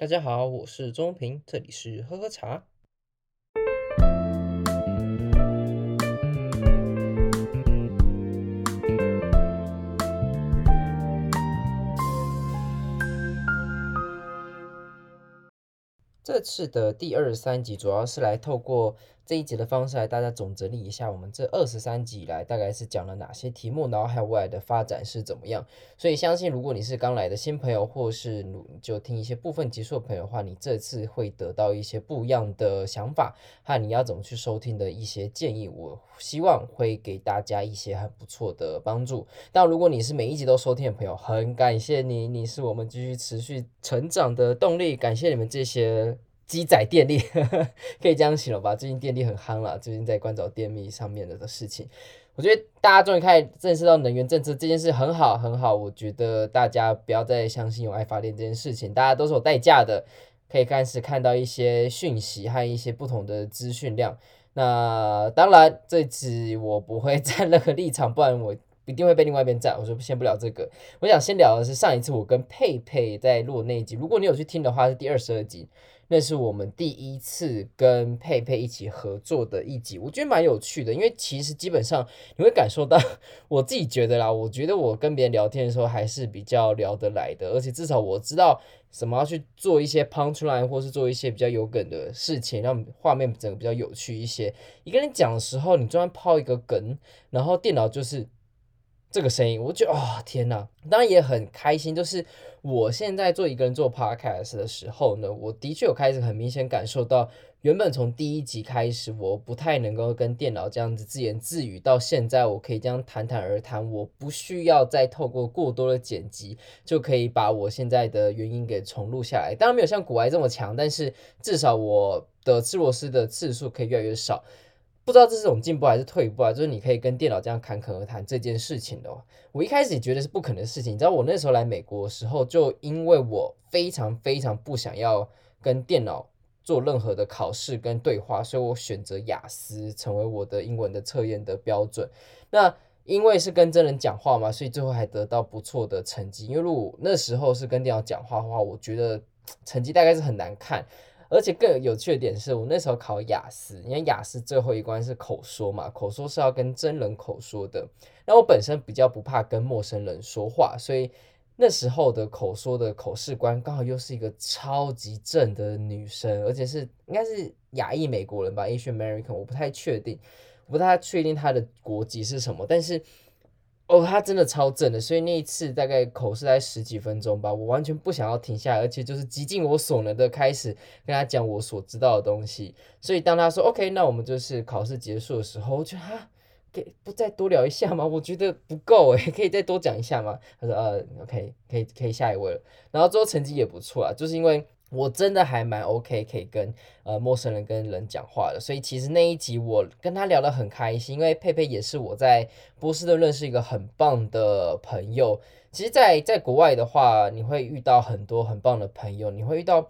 大家好，我是钟平，这里是喝喝茶。这次的第二三集主要是来透过这一集的方式来大家总整理一下我们这二十三集以来大概是讲了哪些题目，然后还有未来的发展是怎么样。所以相信如果你是刚来的新朋友，或是就听一些部分集数的朋友的话，你这次会得到一些不一样的想法和你要怎么去收听的一些建议。我希望会给大家一些很不错的帮助。但如果你是每一集都收听的朋友，很感谢你，你是我们继续持续成长的动力。感谢你们这些。机载电力，可以这样形容吧？最近电力很夯了，最近在关找电力上面的的事情，我觉得大家终于开始认识到能源政策这件事很好很好。我觉得大家不要再相信用爱发电这件事情，大家都是有代价的。可以开始看到一些讯息和一些不同的资讯量。那当然，这次我不会站任何立场，不然我一定会被另外一边站。我说先不聊这个，我想先聊的是上一次我跟佩佩在录那一集，如果你有去听的话，是第二十二集。那是我们第一次跟佩佩一起合作的一集，我觉得蛮有趣的，因为其实基本上你会感受到，我自己觉得啦，我觉得我跟别人聊天的时候还是比较聊得来的，而且至少我知道什么要去做一些 punchline，或是做一些比较有梗的事情，让画面整个比较有趣一些。一个人讲的时候，你专门抛一个梗，然后电脑就是这个声音，我觉得哦天哪，当然也很开心，就是。我现在做一个人做 podcast 的时候呢，我的确有开始很明显感受到，原本从第一集开始，我不太能够跟电脑这样子自言自语，到现在我可以这样谈谈而谈，我不需要再透过过多的剪辑，就可以把我现在的原音给重录下来。当然没有像古埃这么强，但是至少我的吃螺丝的次数可以越来越少。不知道这是种进步还是退步啊？就是你可以跟电脑这样侃侃而谈这件事情的哦。我一开始也觉得是不可能的事情。你知道我那时候来美国的时候，就因为我非常非常不想要跟电脑做任何的考试跟对话，所以我选择雅思成为我的英文的测验的标准。那因为是跟真人讲话嘛，所以最后还得到不错的成绩。因为如果那时候是跟电脑讲话的话，我觉得成绩大概是很难看。而且更有趣的点是我那时候考雅思，因为雅思最后一关是口说嘛，口说是要跟真人口说的。那我本身比较不怕跟陌生人说话，所以那时候的口说的口试官刚好又是一个超级正的女生，而且是应该是亚裔美国人吧，Asian American，我不太确定，我不太确定她的国籍是什么，但是。哦，他真的超正的，所以那一次大概口试在十几分钟吧，我完全不想要停下来，而且就是极尽我所能的开始跟他讲我所知道的东西。所以当他说 OK，那我们就是考试结束的时候，我觉得哈，给不再多聊一下吗？我觉得不够诶，可以再多讲一下吗？他说呃，OK，可以可以下一位了。然后最后成绩也不错啊，就是因为。我真的还蛮 OK，可以跟呃陌生人跟人讲话的，所以其实那一集我跟他聊得很开心，因为佩佩也是我在波士顿认识一个很棒的朋友。其实在，在国外的话，你会遇到很多很棒的朋友，你会遇到。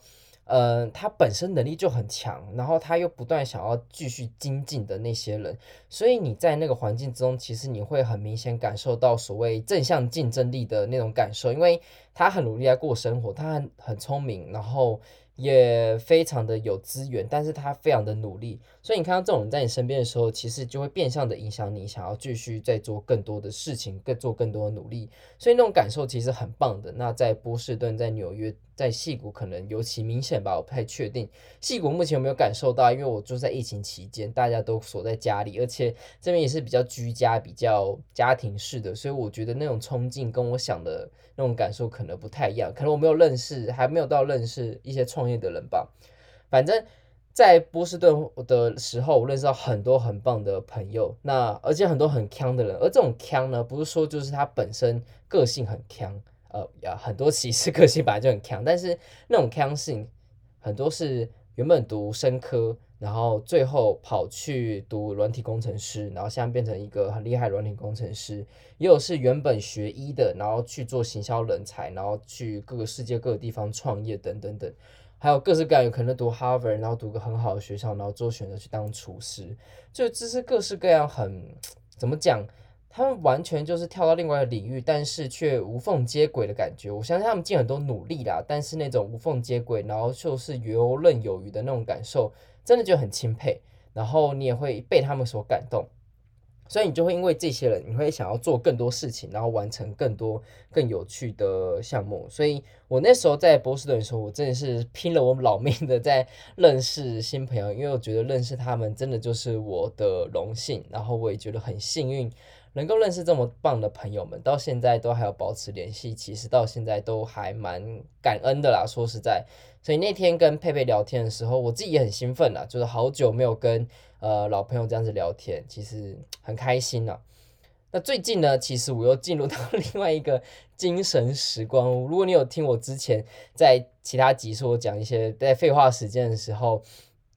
呃，他本身能力就很强，然后他又不断想要继续精进的那些人，所以你在那个环境之中，其实你会很明显感受到所谓正向竞争力的那种感受，因为他很努力在过生活，他很很聪明，然后。也非常的有资源，但是他非常的努力，所以你看到这种人在你身边的时候，其实就会变相的影响你想要继续再做更多的事情，更做更多的努力，所以那种感受其实很棒的。那在波士顿、在纽约、在矽谷可能尤其明显吧，我不太确定。矽谷目前有没有感受到？因为我住在疫情期间，大家都锁在家里，而且这边也是比较居家、比较家庭式的，所以我觉得那种冲劲跟我想的那种感受可能不太一样，可能我没有认识，还没有到认识一些创业的人吧。反正，在波士顿的时候，我认识到很多很棒的朋友，那而且很多很强的人。而这种强呢，不是说就是他本身个性很强，呃，呀，很多歧视个性本来就很强，但是那种强性很多是原本读生科。然后最后跑去读软体工程师，然后现在变成一个很厉害的软体工程师。也有是原本学医的，然后去做行销人才，然后去各个世界各个地方创业等等等。还有各式各样，有可能读 Harvard，然后读个很好的学校，然后做选择去当厨师。就这是各式各样很怎么讲，他们完全就是跳到另外一个领域，但是却无缝接轨的感觉。我相信他们尽很多努力啦，但是那种无缝接轨，然后就是游刃有余的那种感受，真的就很钦佩。然后你也会被他们所感动。所以你就会因为这些人，你会想要做更多事情，然后完成更多更有趣的项目。所以我那时候在波士顿的时候，我真的是拼了我老命的在认识新朋友，因为我觉得认识他们真的就是我的荣幸，然后我也觉得很幸运。能够认识这么棒的朋友们，到现在都还有保持联系，其实到现在都还蛮感恩的啦。说实在，所以那天跟佩佩聊天的时候，我自己也很兴奋啦，就是好久没有跟呃老朋友这样子聊天，其实很开心呐。那最近呢，其实我又进入到 另外一个精神时光屋。如果你有听我之前在其他集数讲一些在废话时间的时候。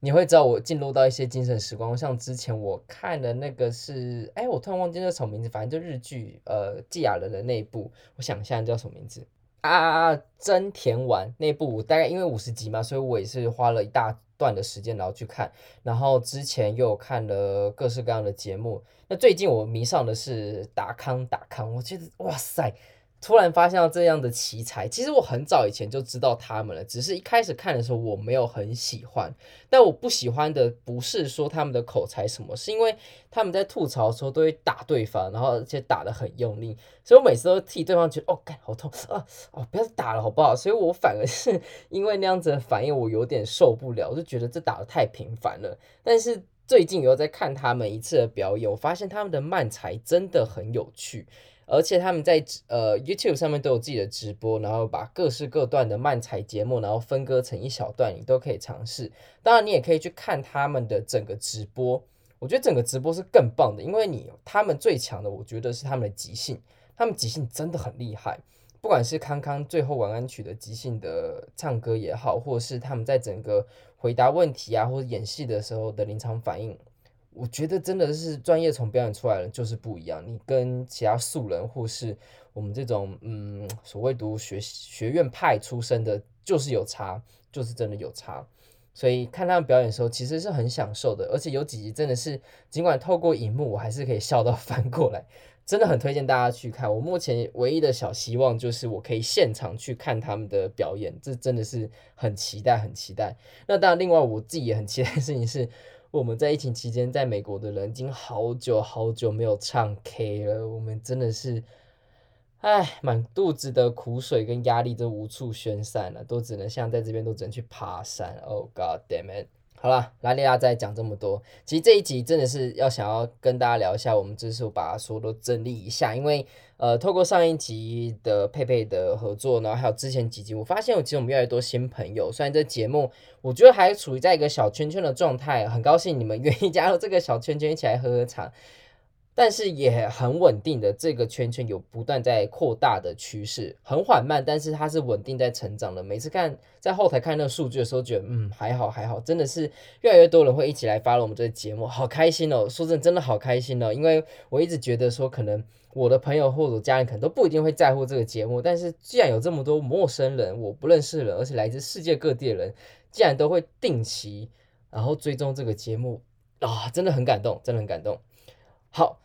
你会知道我进入到一些精神时光，像之前我看的那个是，哎，我突然忘记那什么名字，反正就日剧，呃，堺雅人的那一部，我想一下叫什么名字啊？真田丸那部，大概因为五十集嘛，所以我也是花了一大段的时间然后去看，然后之前又看了各式各样的节目，那最近我迷上的是达康达康，我觉得哇塞。突然发现到这样的奇才，其实我很早以前就知道他们了，只是一开始看的时候我没有很喜欢。但我不喜欢的不是说他们的口才什么，是因为他们在吐槽的时候都会打对方，然后而且打得很用力，所以我每次都替对方觉得哦，干好痛啊，哦不要打了好不好？所以我反而是因为那样子的反应，我有点受不了，我就觉得这打得太频繁了。但是最近又在看他们一次的表演，我发现他们的漫才真的很有趣。而且他们在呃 YouTube 上面都有自己的直播，然后把各式各段的漫才节目，然后分割成一小段，你都可以尝试。当然，你也可以去看他们的整个直播。我觉得整个直播是更棒的，因为你他们最强的，我觉得是他们的即兴，他们即兴真的很厉害。不管是康康最后晚安曲的即兴的唱歌也好，或者是他们在整个回答问题啊，或者演戏的时候的临场反应。我觉得真的是专业从表演出来的就是不一样，你跟其他素人或是我们这种嗯所谓读学学院派出身的，就是有差，就是真的有差。所以看他们表演的时候，其实是很享受的，而且有几集真的是尽管透过荧幕，我还是可以笑到 翻过来，真的很推荐大家去看。我目前唯一的小希望就是我可以现场去看他们的表演，这真的是很期待，很期待。那当然，另外我自己也很期待的事情是。我们在疫情期间，在美国的人已经好久好久没有唱 K 了。我们真的是，唉，满肚子的苦水跟压力都无处宣散了，都只能像在这边都只能去爬山。Oh God damn it！好了，拉利亚再讲这么多，其实这一集真的是要想要跟大家聊一下，我们这次把所有都整理一下，因为呃，透过上一集的佩佩的合作，然后还有之前几集，我发现我其实我们越来越多新朋友，虽然这节目我觉得还处于在一个小圈圈的状态，很高兴你们愿意加入这个小圈圈一起来喝喝茶。但是也很稳定的，这个圈圈有不断在扩大的趋势，很缓慢，但是它是稳定在成长的。每次看在后台看那个数据的时候，觉得嗯还好还好，真的是越来越多人会一起来 follow 我们这个节目，好开心哦！说真的，真的好开心哦，因为我一直觉得说，可能我的朋友或者家人可能都不一定会在乎这个节目，但是既然有这么多陌生人，我不认识的人，而且来自世界各地的人，既然都会定期然后追踪这个节目啊，真的很感动，真的很感动。好。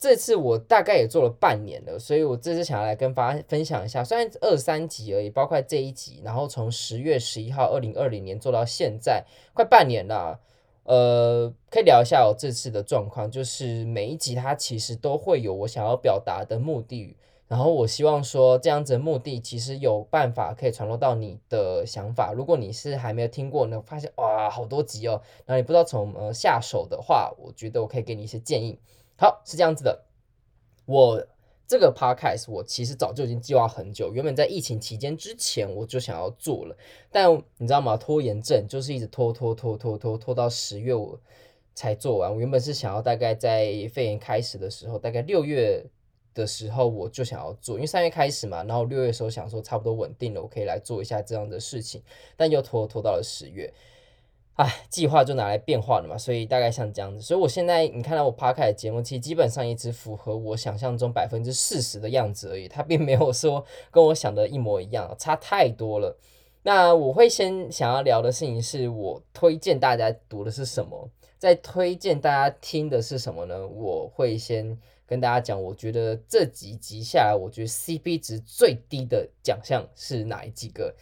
这次我大概也做了半年了，所以我这次想要来跟大家分享一下，虽然二三集而已，包括这一集，然后从十月十一号二零二零年做到现在，快半年了。呃，可以聊一下我这次的状况，就是每一集它其实都会有我想要表达的目的，然后我希望说这样子的目的其实有办法可以传落到你的想法。如果你是还没有听过呢，发现哇好多集哦，然后你不知道从呃下手的话，我觉得我可以给你一些建议。好，是这样子的，我这个 podcast 我其实早就已经计划很久，原本在疫情期间之前我就想要做了，但你知道吗？拖延症就是一直拖拖拖拖拖拖到十月我才做完。我原本是想要大概在肺炎开始的时候，大概六月的时候我就想要做，因为三月开始嘛，然后六月时候想说差不多稳定了，我可以来做一下这样的事情，但又拖拖到了十月。哎，计划就拿来变化了嘛，所以大概像这样子。所以我现在你看到我拍开的节目，其实基本上也只符合我想象中百分之四十的样子而已，它并没有说跟我想的一模一样，差太多了。那我会先想要聊的事情是我推荐大家读的是什么，在推荐大家听的是什么呢？我会先跟大家讲，我觉得这几集下来，我觉得 CP 值最低的奖项是哪一几个？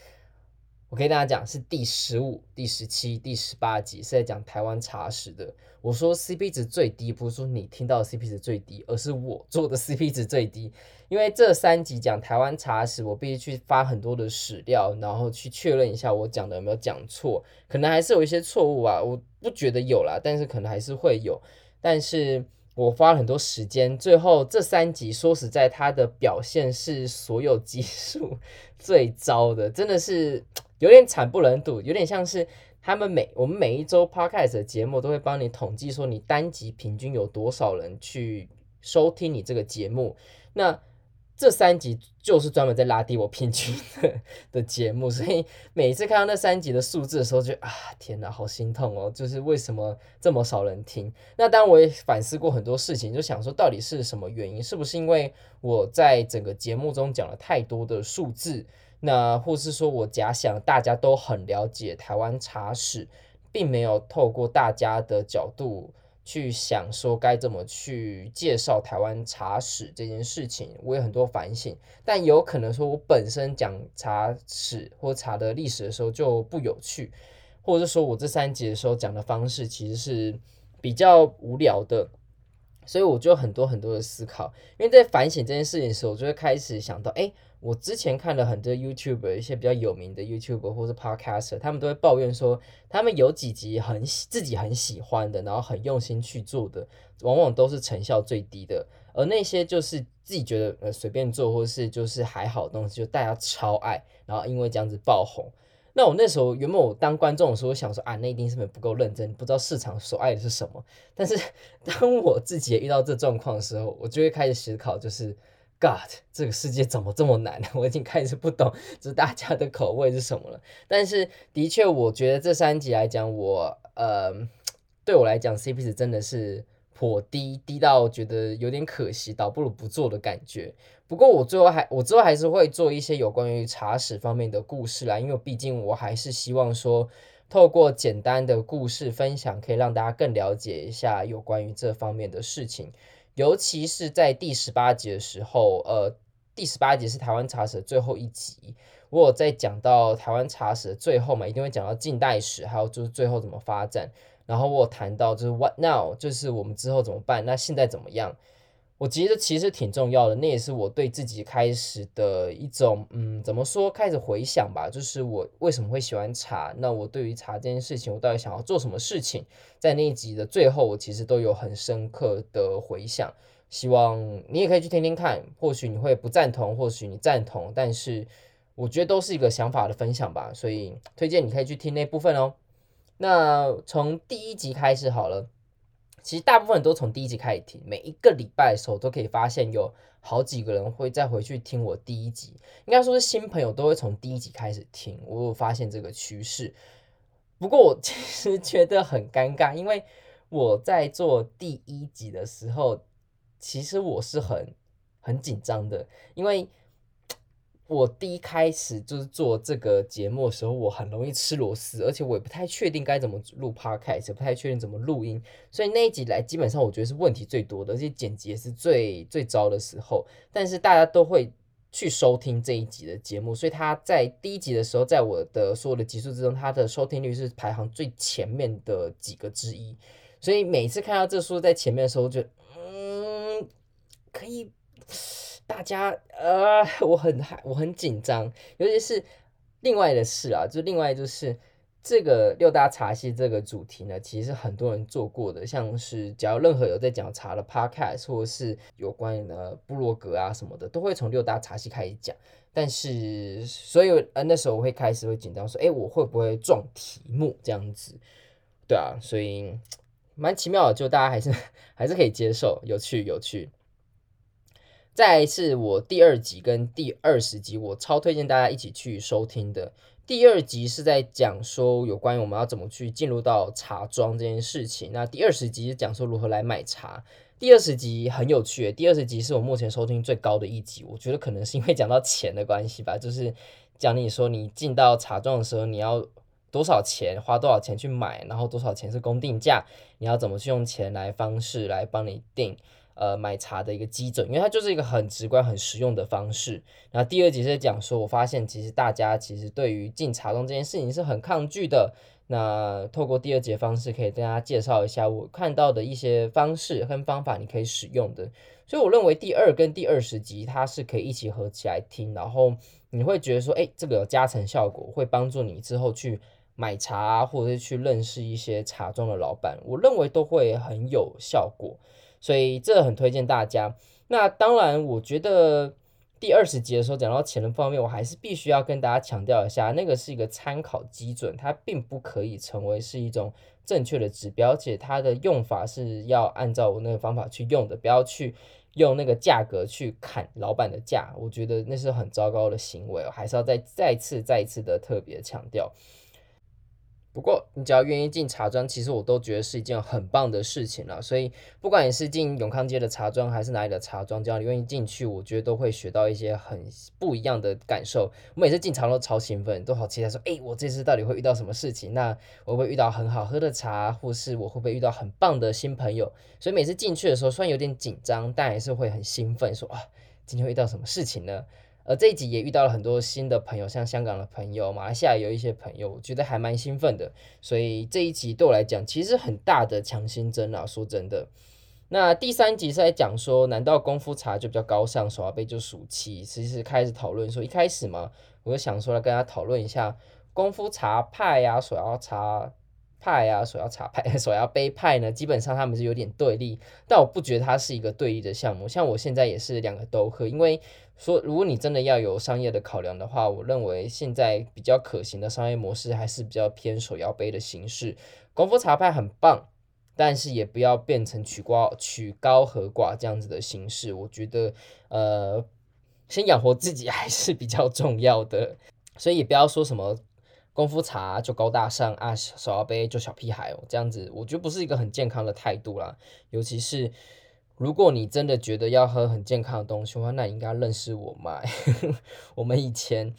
我跟大家讲，是第十五、第十七、第十八集是在讲台湾茶史的。我说 CP 值最低，不是说你听到 CP 值最低，而是我做的 CP 值最低。因为这三集讲台湾茶史，我必须去发很多的史料，然后去确认一下我讲的有没有讲错，可能还是有一些错误啊。我不觉得有啦，但是可能还是会有。但是我花了很多时间，最后这三集说实在，它的表现是所有集数 最糟的，真的是。有点惨不忍睹，有点像是他们每我们每一周 podcast 的节目都会帮你统计说你单集平均有多少人去收听你这个节目，那这三集就是专门在拉低我平均的的节目，所以每次看到那三集的数字的时候就，就啊天哪，好心痛哦！就是为什么这么少人听？那当然我也反思过很多事情，就想说到底是什么原因？是不是因为我在整个节目中讲了太多的数字？那或是说，我假想大家都很了解台湾茶史，并没有透过大家的角度去想说该怎么去介绍台湾茶史这件事情，我有很多反省。但有可能说我本身讲茶史或茶的历史的时候就不有趣，或者是说我这三集的时候讲的方式其实是比较无聊的，所以我就很多很多的思考。因为在反省这件事情的时候，我就会开始想到，哎。我之前看了很多 YouTube，一些比较有名的 YouTube 或是 Podcaster，他们都会抱怨说，他们有几集很自己很喜欢的，然后很用心去做的，往往都是成效最低的。而那些就是自己觉得呃随便做或是就是还好的东西，就大家超爱，然后因为这样子爆红。那我那时候原本我当观众的时候，我想说啊，那一定是不够认真，不知道市场所爱的是什么。但是 当我自己也遇到这状况的时候，我就会开始思考，就是。God，这个世界怎么这么难？我已经开始不懂，就是大家的口味是什么了。但是的确，我觉得这三集来讲，我呃，对我来讲，CP 值真的是颇低，低到觉得有点可惜，倒不如不做的感觉。不过我最后还，我之后还是会做一些有关于茶史方面的故事啦，因为毕竟我还是希望说，透过简单的故事分享，可以让大家更了解一下有关于这方面的事情。尤其是在第十八集的时候，呃，第十八集是台湾茶史的最后一集。我有在讲到台湾茶史的最后嘛，一定会讲到近代史，还有就是最后怎么发展。然后我有谈到就是 What now，就是我们之后怎么办？那现在怎么样？我觉得其实挺重要的，那也是我对自己开始的一种，嗯，怎么说？开始回想吧，就是我为什么会喜欢茶？那我对于茶这件事情，我到底想要做什么事情？在那一集的最后，我其实都有很深刻的回想。希望你也可以去听听看，或许你会不赞同，或许你赞同，但是我觉得都是一个想法的分享吧，所以推荐你可以去听那部分哦。那从第一集开始好了。其实大部分都从第一集开始听，每一个礼拜的时候都可以发现有好几个人会再回去听我第一集。应该说是新朋友都会从第一集开始听，我有发现这个趋势。不过我 其实觉得很尴尬，因为我在做第一集的时候，其实我是很很紧张的，因为。我第一开始就是做这个节目的时候，我很容易吃螺丝，而且我也不太确定该怎么录 podcast，不太确定怎么录音，所以那一集来基本上我觉得是问题最多的，而且剪辑也是最最糟的时候。但是大家都会去收听这一集的节目，所以他在第一集的时候，在我的所有的集数之中，他的收听率是排行最前面的几个之一。所以每次看到这书在前面的时候，就嗯，可以。大家呃，我很害，我很紧张，尤其是另外的事啊，就另外就是这个六大茶系这个主题呢，其实很多人做过的，像是只要任何有在讲茶的 podcast 或是有关的部落格啊什么的，都会从六大茶系开始讲。但是所以呃那时候我会开始会紧张说，哎，我会不会撞题目这样子？对啊，所以蛮奇妙的，就大家还是 还是可以接受，有趣有趣。再来是我第二集跟第二十集，我超推荐大家一起去收听的。第二集是在讲说有关于我们要怎么去进入到茶庄这件事情，那第二十集是讲说如何来买茶。第二十集很有趣，第二十集是我目前收听最高的一集，我觉得可能是因为讲到钱的关系吧，就是讲你说你进到茶庄的时候，你要多少钱，花多少钱去买，然后多少钱是公定价，你要怎么去用钱来方式来帮你定。呃买茶的一个基准，因为它就是一个很直观、很实用的方式。然后第二集是讲说，我发现其实大家其实对于进茶庄这件事情是很抗拒的。那透过第二节方式，可以跟大家介绍一下我看到的一些方式跟方法，你可以使用的。所以我认为第二跟第二十集它是可以一起合起来听，然后你会觉得说，哎，这个有加成效果，会帮助你之后去买茶，或者是去认识一些茶庄的老板，我认为都会很有效果。所以这很推荐大家。那当然，我觉得。第二十集的时候讲到钱的方面，我还是必须要跟大家强调一下，那个是一个参考基准，它并不可以成为是一种正确的指标，而且它的用法是要按照我那个方法去用的，不要去用那个价格去砍老板的价，我觉得那是很糟糕的行为，我还是要再再次再次的特别强调。不过，你只要愿意进茶庄，其实我都觉得是一件很棒的事情了。所以，不管你是进永康街的茶庄，还是哪里的茶庄，只要你愿意进去，我觉得都会学到一些很不一样的感受。我每次进茶都超兴奋，都好期待说，哎，我这次到底会遇到什么事情？那我会不会遇到很好喝的茶，或是我会不会遇到很棒的新朋友？所以每次进去的时候，虽然有点紧张，但还是会很兴奋，说啊，今天会遇到什么事情呢？而这一集也遇到了很多新的朋友，像香港的朋友、马来西亚有一些朋友，我觉得还蛮兴奋的。所以这一集对我来讲，其实很大的强心针啊，说真的。那第三集是在讲说，难道功夫茶就比较高尚，手摇杯就俗气？其实开始讨论说，一开始嘛，我就想说来跟大家讨论一下功夫茶派呀、啊，手摇茶。派啊，手摇茶派、手摇杯派呢，基本上他们是有点对立，但我不觉得它是一个对立的项目。像我现在也是两个都喝，因为说如果你真的要有商业的考量的话，我认为现在比较可行的商业模式还是比较偏手摇杯的形式。功夫茶派很棒，但是也不要变成曲高曲高和寡这样子的形式。我觉得呃，先养活自己还是比较重要的，所以也不要说什么。功夫茶就高大上啊，手摇杯就小屁孩哦，这样子我觉得不是一个很健康的态度啦。尤其是如果你真的觉得要喝很健康的东西的话，那你应该认识我妈。我们以前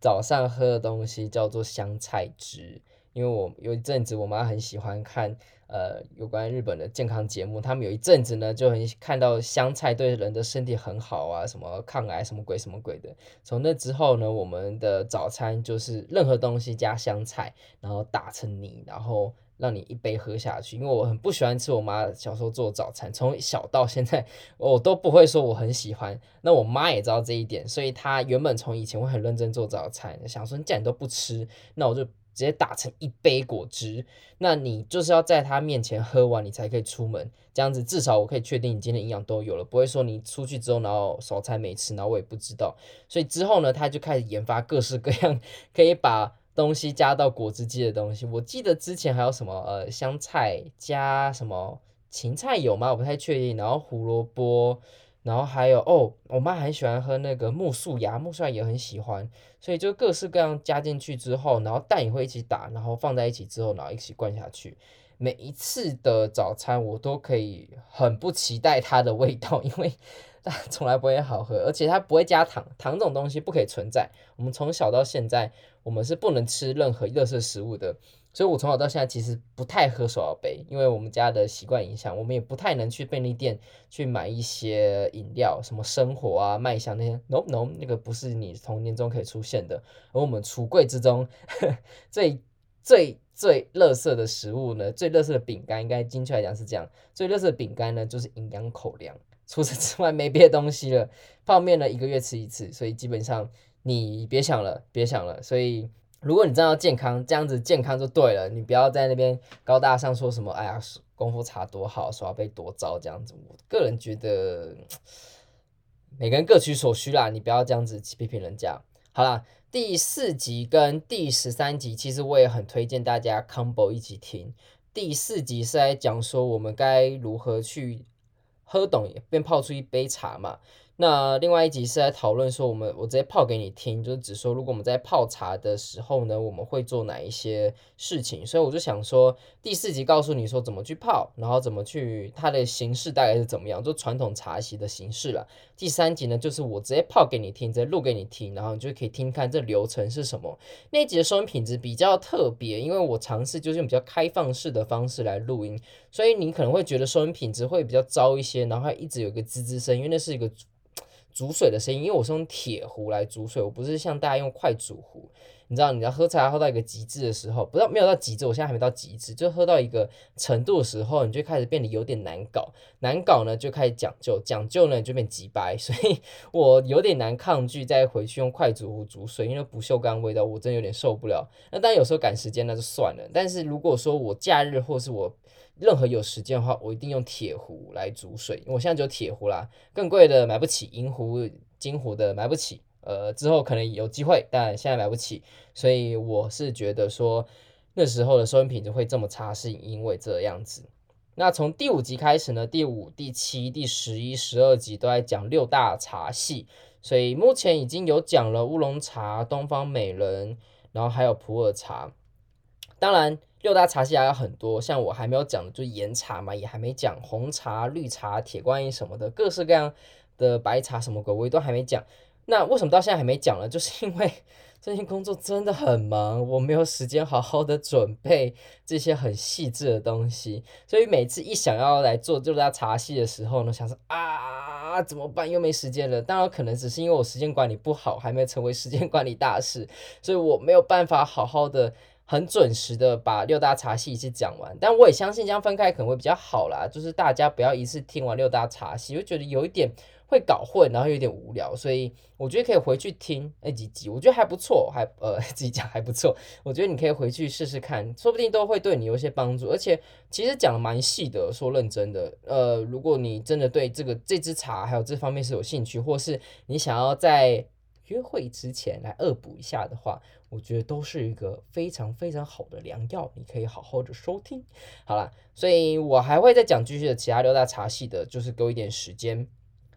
早上喝的东西叫做香菜汁。因为我有一阵子，我妈很喜欢看呃有关日本的健康节目，他们有一阵子呢就很看到香菜对人的身体很好啊，什么抗癌什么鬼什么鬼的。从那之后呢，我们的早餐就是任何东西加香菜，然后打成泥，然后让你一杯喝下去。因为我很不喜欢吃我妈小时候做早餐，从小到现在我都不会说我很喜欢。那我妈也知道这一点，所以她原本从以前会很认真做早餐，想说你既然都不吃，那我就。直接打成一杯果汁，那你就是要在她面前喝完，你才可以出门。这样子至少我可以确定你今天营养都有了，不会说你出去之后然后早餐没吃，然后我也不知道。所以之后呢，她就开始研发各式各样 可以把东西加到果汁机的东西。我记得之前还有什么呃香菜加什么芹菜有吗？我不太确定。然后胡萝卜。然后还有哦，我妈很喜欢喝那个木树芽，木树芽也很喜欢，所以就各式各样加进去之后，然后蛋也会一起打，然后放在一起之后，然后一起灌下去。每一次的早餐我都可以很不期待它的味道，因为 它从来不会好喝，而且它不会加糖，糖这种东西不可以存在。我们从小到现在，我们是不能吃任何垃圾食物的。所以，我从小到现在其实不太喝手摇杯，因为我们家的习惯影响，我们也不太能去便利店去买一些饮料，什么生活啊、麦香那些，no no，那个不是你童年中可以出现的。而我们橱柜之中呵 最最最垃圾的食物呢，最垃圾的饼干，应该精确来讲是这样，最垃圾的饼干呢就是营养口粮，除此之外没别的东西了。泡面呢一个月吃一次，所以基本上你别想了，别想了，所以。如果你真的要健康，这样子健康就对了。你不要在那边高大上说什么，哎呀，功夫茶多好，手摇杯多糟这样子。我个人觉得，每个人各取所需啦，你不要这样子去批评人家。好啦，第四集跟第十三集，其实我也很推荐大家 combo 一起听。第四集是在讲说我们该如何去喝懂，便泡出一杯茶嘛。那另外一集是在讨论说，我们我直接泡给你听，就是只说如果我们在泡茶的时候呢，我们会做哪一些事情。所以我就想说，第四集告诉你说怎么去泡，然后怎么去它的形式大概是怎么样，就传统茶席的形式了。第三集呢，就是我直接泡给你听，直接录给你听，然后你就可以听看这流程是什么。那一集的收音品质比较特别，因为我尝试就是用比较开放式的方式来录音，所以你可能会觉得收音品质会比较糟一些，然后一直有一个滋滋声，因为那是一个。煮水的声音，因为我是用铁壶来煮水，我不是像大家用快煮壶。你知道，你要喝茶喝到一个极致的时候，不知道没有到极致，我现在还没到极致，就喝到一个程度的时候，你就开始变得有点难搞。难搞呢，就开始讲究，讲究呢，就变机掰。所以我有点难抗拒再回去用快煮壶煮水，因为不锈钢味道，我真有点受不了。那当然有时候赶时间那就算了，但是如果说我假日或是我任何有时间的话，我一定用铁壶来煮水。我现在就铁壶啦，更贵的买不起，银壶、金壶的买不起。呃，之后可能有机会，但现在买不起。所以我是觉得说，那时候的收音品质会这么差，是因为这样子。那从第五集开始呢，第五、第七、第十一、十二集都在讲六大茶系，所以目前已经有讲了乌龙茶、东方美人，然后还有普洱茶。当然。六大茶系还有很多，像我还没有讲的，就岩茶嘛，也还没讲红茶、绿茶、铁观音什么的，各式各样的白茶什么鬼，我都还没讲。那为什么到现在还没讲呢？就是因为最近工作真的很忙，我没有时间好好的准备这些很细致的东西，所以每次一想要来做六大茶系的时候呢，想说啊，怎么办？又没时间了。当然可能只是因为我时间管理不好，还没成为时间管理大师，所以我没有办法好好的。很准时的把六大茶系一次讲完，但我也相信这样分开可能会比较好啦。就是大家不要一次听完六大茶系，会觉得有一点会搞混，然后有点无聊。所以我觉得可以回去听那几集，我觉得还不错，还呃 自己讲还不错。我觉得你可以回去试试看，说不定都会对你有一些帮助。而且其实讲的蛮细的，说认真的，呃，如果你真的对这个这支茶还有这方面是有兴趣，或是你想要在约会之前来恶补一下的话，我觉得都是一个非常非常好的良药，你可以好好的收听。好啦，所以我还会再讲继续的其他六大茶系的，就是给我一点时间。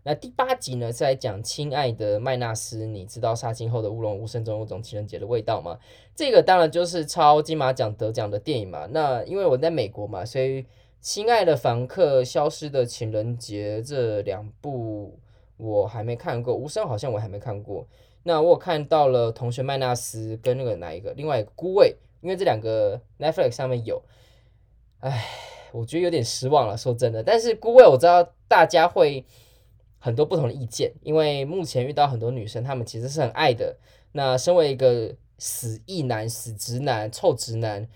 那第八集呢是来讲亲爱的麦纳斯，你知道杀青后的乌龙无声中有种情人节的味道吗？这个当然就是超金马奖得奖的电影嘛。那因为我在美国嘛，所以亲爱的房客、消失的情人节这两部。我还没看过，无声好像我还没看过。那我看到了同学麦纳斯跟那个哪一个，另外一个孤味，因为这两个 Netflix 上面有。唉，我觉得有点失望了，说真的。但是孤味我知道大家会很多不同的意见，因为目前遇到很多女生，她们其实是很爱的。那身为一个死意男、死直男、臭直男，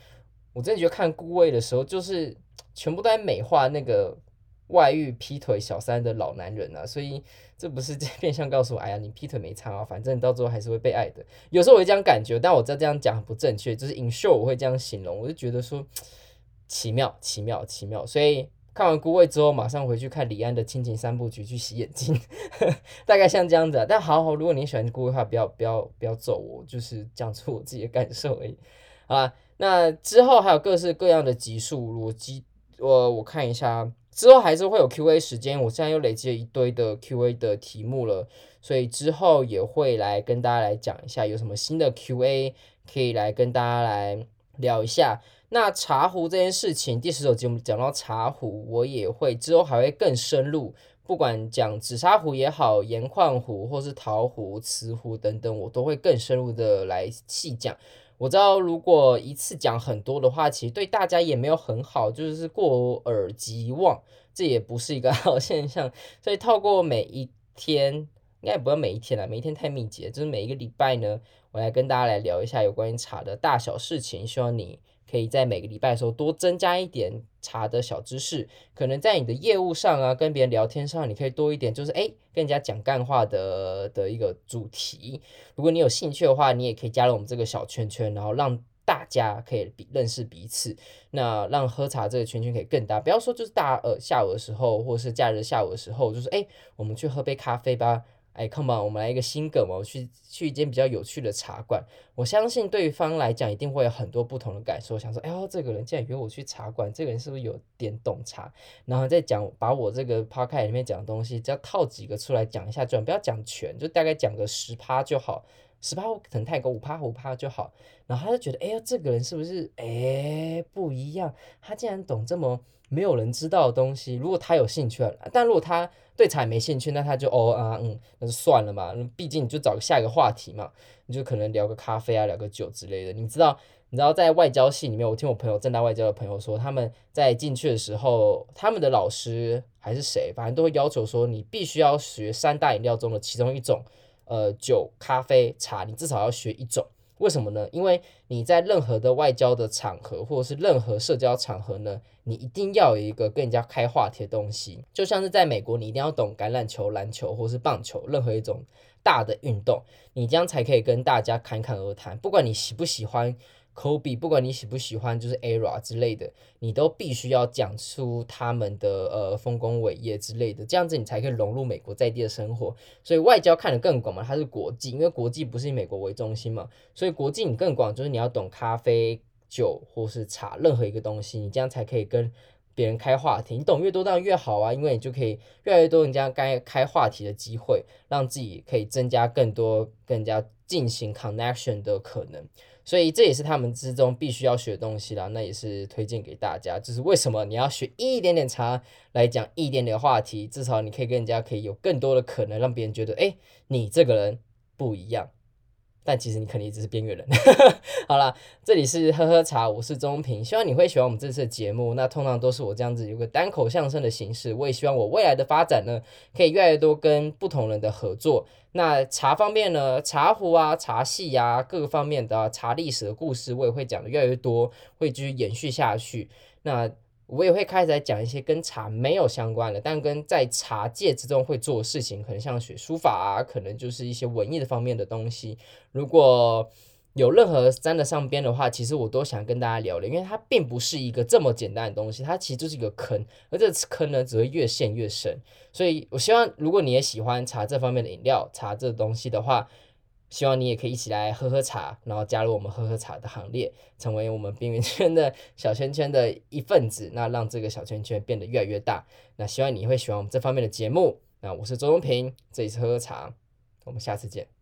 我真的觉得看孤味的时候，就是全部都在美化那个。外遇劈腿小三的老男人啊，所以这不是变相告诉我，哎呀，你劈腿没差啊，反正你到最后还是会被爱的。有时候我会这样感觉，但我知道这样讲很不正确，就是 in short 我会这样形容，我就觉得说奇妙，奇妙，奇妙。所以看完孤味之后，马上回去看李安的亲情三部曲去洗眼睛，大概像这样子啊。但好好，如果你喜欢孤味的话，不要不要不要揍我，就是讲出我自己的感受而已。好啦，那之后还有各式各样的集数，我集我我看一下。之后还是会有 Q&A 时间，我现在又累积了一堆的 Q&A 的题目了，所以之后也会来跟大家来讲一下有什么新的 Q&A 可以来跟大家来聊一下。那茶壶这件事情，第十九集我们讲到茶壶，我也会之后还会更深入，不管讲紫砂壶也好，盐矿壶或是陶壶、瓷壶等等，我都会更深入的来细讲。我知道，如果一次讲很多的话，其实对大家也没有很好，就是过耳即忘，这也不是一个 好现象。所以透过每一天，应该也不要每一天了，每一天太密集，就是每一个礼拜呢，我来跟大家来聊一下有关于茶的大小事情，希望你。可以在每个礼拜的时候多增加一点茶的小知识，可能在你的业务上啊，跟别人聊天上，你可以多一点，就是诶，跟人家讲干话的的一个主题。如果你有兴趣的话，你也可以加入我们这个小圈圈，然后让大家可以比认识彼此，那让喝茶这个圈圈可以更大。不要说就是大呃下午的时候，或是假日下午的时候，就是诶，我们去喝杯咖啡吧。哎，come on，我们来一个新梗嘛，我去去一间比较有趣的茶馆，我相信对方来讲一定会有很多不同的感受，想说，哎呦，这个人竟然约我去茶馆，这个人是不是有点懂茶？然后再讲把我这个 p o c a 里面讲的东西，只要套几个出来讲一下，就不要讲全，就大概讲个十趴就好，十趴可能太高，五趴五趴就好。然后他就觉得，哎呦，这个人是不是哎不一样？他竟然懂这么没有人知道的东西。如果他有兴趣，但如果他对茶没兴趣，那他就哦啊嗯，那就算了嘛。毕竟你就找个下一个话题嘛，你就可能聊个咖啡啊，聊个酒之类的。你知道，你知道在外交系里面，我听我朋友正大外交的朋友说，他们在进去的时候，他们的老师还是谁，反正都会要求说，你必须要学三大饮料中的其中一种，呃，酒、咖啡、茶，你至少要学一种。为什么呢？因为你在任何的外交的场合，或者是任何社交场合呢，你一定要有一个跟人家开话题的东西。就像是在美国，你一定要懂橄榄球、篮球或是棒球，任何一种大的运动，你这样才可以跟大家侃侃而谈。不管你喜不喜欢。Kobe，不管你喜不喜欢，就是 ERA 之类的，你都必须要讲出他们的呃丰功伟业之类的，这样子你才可以融入美国在地的生活。所以外交看得更广嘛，它是国际，因为国际不是以美国为中心嘛，所以国际你更广，就是你要懂咖啡、酒或是茶任何一个东西，你这样才可以跟别人开话题。你懂越多当然越好啊，因为你就可以越来越多人家该开话题的机会，让自己可以增加更多更加进行 connection 的可能。所以这也是他们之中必须要学的东西啦，那也是推荐给大家。就是为什么你要学一点点茶来讲一点点话题，至少你可以跟人家可以有更多的可能，让别人觉得，哎，你这个人不一样。但其实你肯定只是边缘人。好啦，这里是喝喝茶，我是中平，希望你会喜欢我们这次的节目。那通常都是我这样子有个单口相声的形式，我也希望我未来的发展呢，可以越来越多跟不同人的合作。那茶方面呢，茶壶啊、茶系呀、啊，各个方面的、茶历史的故事，我也会讲的越来越多，会继续延续下去。那。我也会开始来讲一些跟茶没有相关的，但跟在茶界之中会做的事情，可能像学书法啊，可能就是一些文艺的方面的东西。如果有任何沾得上边的话，其实我都想跟大家聊聊，因为它并不是一个这么简单的东西，它其实就是一个坑，而这个坑呢，只会越陷越深。所以我希望，如果你也喜欢茶这方面的饮料，茶这东西的话。希望你也可以一起来喝喝茶，然后加入我们喝喝茶的行列，成为我们边缘圈的小圈圈的一份子，那让这个小圈圈变得越来越大。那希望你会喜欢我们这方面的节目。那我是周东平，这里是喝喝茶，我们下次见。